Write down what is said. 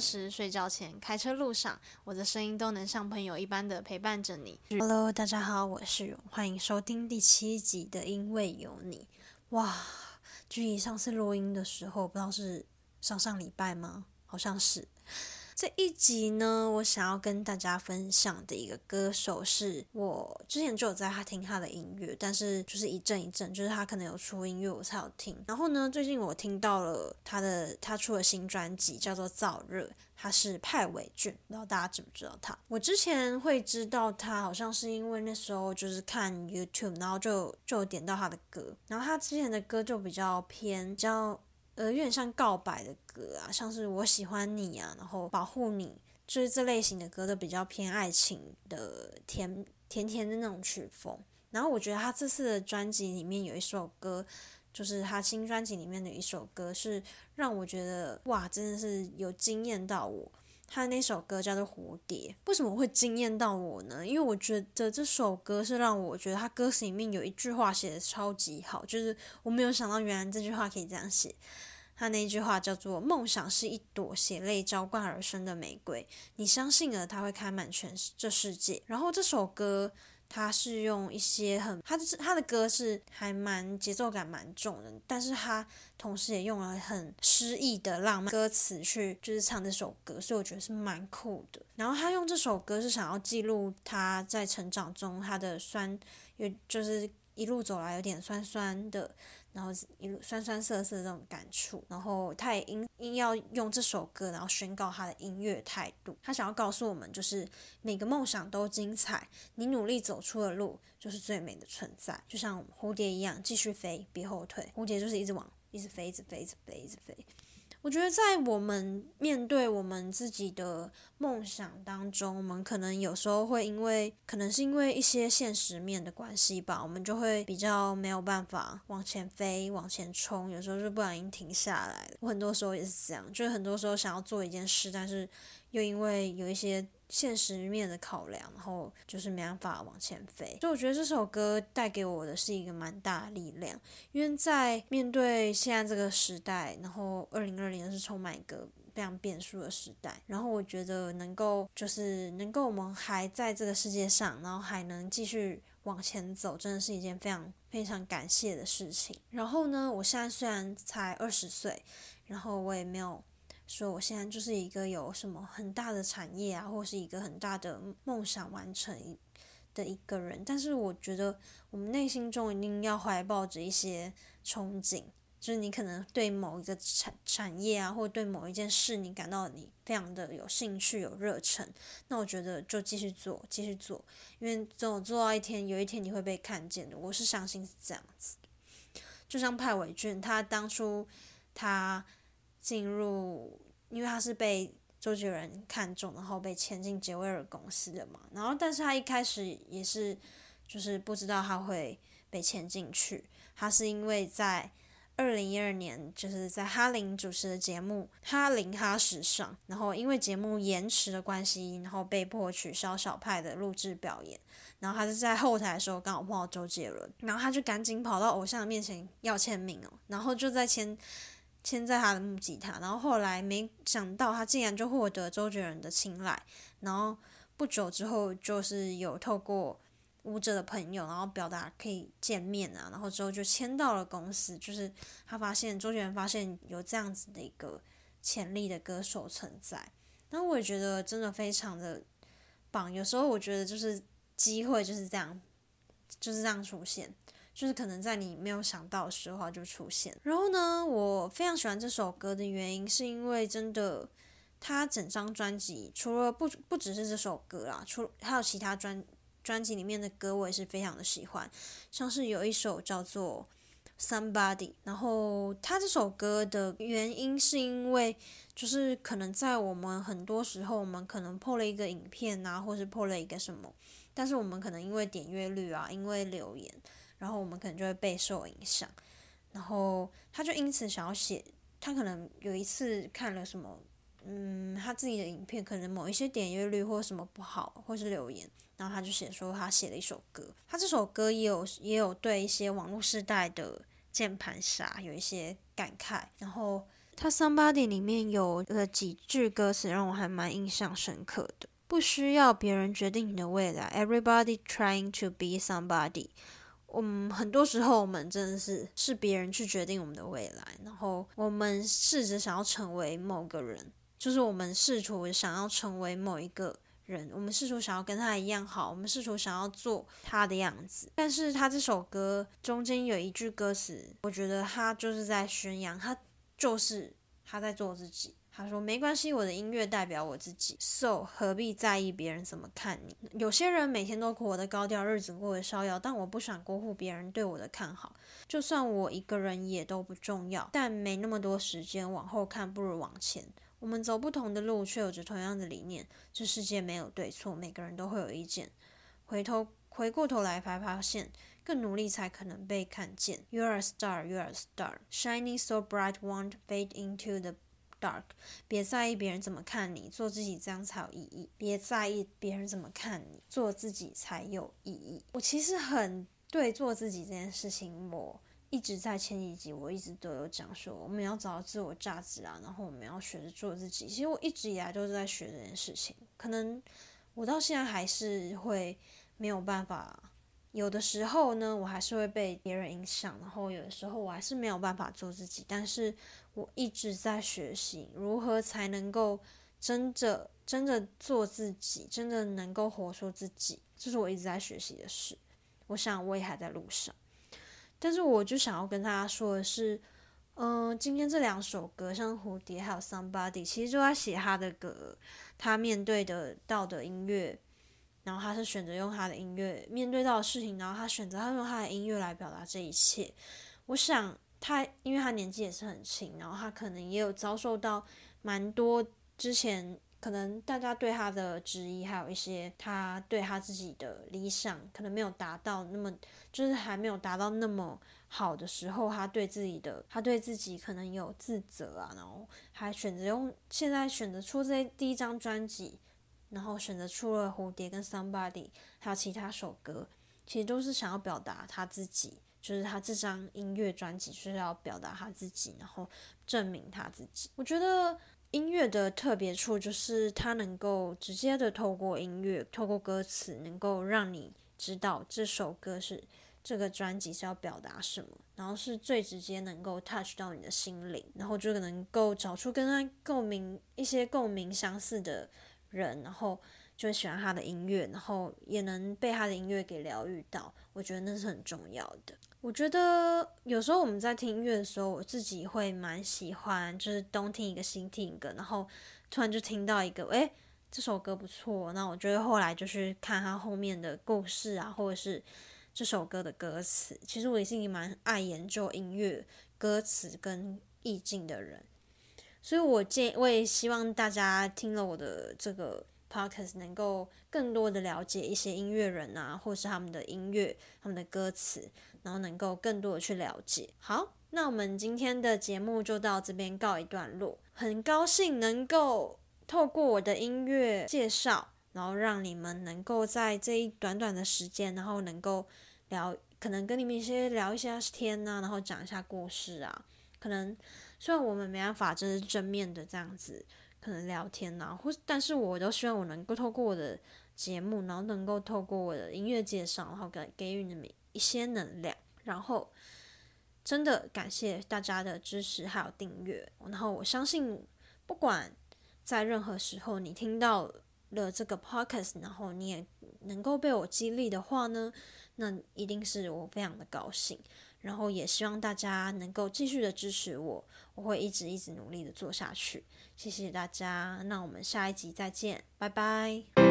时、睡觉前、开车路上，我的声音都能像朋友一般的陪伴着你。Hello，大家好，我是荣，欢迎收听第七集的《因为有你》。哇，距离上次录音的时候，不知道是上上礼拜吗？好像是。这一集呢，我想要跟大家分享的一个歌手，是我之前就有在他听他的音乐，但是就是一阵一阵，就是他可能有出音乐我才有听。然后呢，最近我听到了他的他出了新专辑，叫做《燥热》，他是派伟俊，不知道大家知不知道他？我之前会知道他，好像是因为那时候就是看 YouTube，然后就就点到他的歌，然后他之前的歌就比较偏，比较。呃，有点像告白的歌啊，像是我喜欢你啊，然后保护你，就是这类型的歌都比较偏爱情的甜甜甜的那种曲风。然后我觉得他这次的专辑里面有一首歌，就是他新专辑里面的一首歌，是让我觉得哇，真的是有惊艳到我。他那首歌叫做《蝴蝶》，为什么会惊艳到我呢？因为我觉得这首歌是让我觉得他歌词里面有一句话写的超级好，就是我没有想到原来这句话可以这样写。他那句话叫做“梦想是一朵血泪浇灌而生的玫瑰，你相信了，它会开满全这世界。”然后这首歌，它是用一些很，它是它的歌是还蛮节奏感蛮重的，但是它同时也用了很诗意的浪漫歌词去就是唱这首歌，所以我觉得是蛮酷的。然后他用这首歌是想要记录他在成长中他的酸，有就是一路走来有点酸酸的。然后一路酸酸涩涩这种感触，然后他也因因要用这首歌，然后宣告他的音乐态度。他想要告诉我们，就是每个梦想都精彩，你努力走出的路就是最美的存在，就像蝴蝶一样，继续飞，别后退。蝴蝶就是一直往，一直飞，一直飞，一直飞，一直飞。我觉得在我们面对我们自己的梦想当中，我们可能有时候会因为，可能是因为一些现实面的关系吧，我们就会比较没有办法往前飞、往前冲，有时候就不小心停下来。我很多时候也是这样，就是很多时候想要做一件事，但是又因为有一些。现实面的考量，然后就是没办法往前飞，所以我觉得这首歌带给我的是一个蛮大力量，因为在面对现在这个时代，然后二零二零是充满一个非常变数的时代，然后我觉得能够就是能够我们还在这个世界上，然后还能继续往前走，真的是一件非常非常感谢的事情。然后呢，我现在虽然才二十岁，然后我也没有。说我现在就是一个有什么很大的产业啊，或是一个很大的梦想完成的一个人，但是我觉得我们内心中一定要怀抱着一些憧憬，就是你可能对某一个产产业啊，或对某一件事，你感到你非常的有兴趣、有热忱，那我觉得就继续做，继续做，因为总有做到一天，有一天你会被看见的。我是相信是这样子，就像派伟俊，他当初他。进入，因为他是被周杰伦看中，然后被签进杰威尔公司的嘛。然后，但是他一开始也是，就是不知道他会被签进去。他是因为在二零一二年，就是在哈林主持的节目《哈林哈时尚》，然后因为节目延迟的关系，然后被迫取消小派的录制表演。然后他是在后台的时候刚好碰到周杰伦，然后他就赶紧跑到偶像的面前要签名哦，然后就在签。牵在他的木吉他，然后后来没想到他竟然就获得周杰伦的青睐，然后不久之后就是有透过舞者的朋友，然后表达可以见面啊，然后之后就签到了公司，就是他发现周杰伦发现有这样子的一个潜力的歌手存在，那我也觉得真的非常的棒，有时候我觉得就是机会就是这样，就是这样出现。就是可能在你没有想到的时候就出现。然后呢，我非常喜欢这首歌的原因，是因为真的，它整张专辑除了不不只是这首歌啦，除还有其他专专辑里面的歌，我也是非常的喜欢。像是有一首叫做《Somebody》，然后它这首歌的原因是因为，就是可能在我们很多时候，我们可能破了一个影片啊，或是破了一个什么，但是我们可能因为点阅率啊，因为留言。然后我们可能就会备受影响，然后他就因此想要写，他可能有一次看了什么，嗯，他自己的影片可能某一些点阅率或什么不好，或是留言，然后他就写说他写了一首歌，他这首歌也有也有对一些网络时代的键盘侠有一些感慨，然后他《Somebody》里面有了几句歌词让我还蛮印象深刻的。不需要别人决定你的未来，Everybody trying to be somebody。嗯，很多时候我们真的是是别人去决定我们的未来，然后我们试着想要成为某个人，就是我们试图想要成为某一个。人，我们试图想要跟他一样好，我们试图想要做他的样子。但是他这首歌中间有一句歌词，我觉得他就是在宣扬，他就是他在做自己。他说：“没关系，我的音乐代表我自己，so 何必在意别人怎么看你？有些人每天都活得高调，日子过得逍遥，但我不想辜负别人对我的看好。就算我一个人也都不重要，但没那么多时间往后看，不如往前。”我们走不同的路，却有着同样的理念。这世界没有对错，每个人都会有意见。回头回过头来，才发现更努力才可能被看见。You're a star, you're a star, shining so bright, won't fade into the dark。别在意别人怎么看你，做自己这样才有意义。别在意别人怎么看你，做自己才有意义。我其实很对做自己这件事情，我。一直在前几集，我一直都有讲说，我们要找到自我价值啊，然后我们要学着做自己。其实我一直以来都是在学这件事情，可能我到现在还是会没有办法，有的时候呢，我还是会被别人影响，然后有的时候我还是没有办法做自己。但是我一直在学习如何才能够真的、真的做自己，真的能够活出自己，这是我一直在学习的事。我想我也还在路上。但是我就想要跟大家说的是，嗯，今天这两首歌，像蝴蝶还有 Somebody，其实就在写他的歌，他面对的到的音乐，然后他是选择用他的音乐面对到的事情，然后他选择他用他的音乐来表达这一切。我想他，因为他年纪也是很轻，然后他可能也有遭受到蛮多之前。可能大家对他的质疑，还有一些他对他自己的理想，可能没有达到那么，就是还没有达到那么好的时候，他对自己的，他对自己可能有自责啊，然后还选择用现在选择出这第一张专辑，然后选择出了蝴蝶跟 Somebody，还有其他首歌，其实都是想要表达他自己，就是他这张音乐专辑就是要表达他自己，然后证明他自己。我觉得。音乐的特别处就是它能够直接的透过音乐，透过歌词，能够让你知道这首歌是这个专辑是要表达什么，然后是最直接能够 touch 到你的心灵，然后就能够找出跟他共鸣一些共鸣相似的人，然后就会喜欢他的音乐，然后也能被他的音乐给疗愈到。我觉得那是很重要的。我觉得有时候我们在听音乐的时候，我自己会蛮喜欢，就是东听一个西听一个，然后突然就听到一个，诶，这首歌不错，那我觉得后来就是看他后面的故事啊，或者是这首歌的歌词。其实我也是一个蛮爱研究音乐歌词跟意境的人，所以我建我也希望大家听了我的这个 podcast 能够更多的了解一些音乐人啊，或是他们的音乐、他们的歌词。然后能够更多的去了解。好，那我们今天的节目就到这边告一段落。很高兴能够透过我的音乐介绍，然后让你们能够在这一短短的时间，然后能够聊，可能跟你们一些聊一下天呐，然后讲一下故事啊。可能虽然我们没办法就是正面的这样子，可能聊天呐，或但是我都希望我能够透过我的节目，然后能够透过我的音乐介绍，然后给给予你们。一些能量，然后真的感谢大家的支持还有订阅，然后我相信不管在任何时候你听到了这个 podcast，然后你也能够被我激励的话呢，那一定是我非常的高兴，然后也希望大家能够继续的支持我，我会一直一直努力的做下去，谢谢大家，那我们下一集再见，拜拜。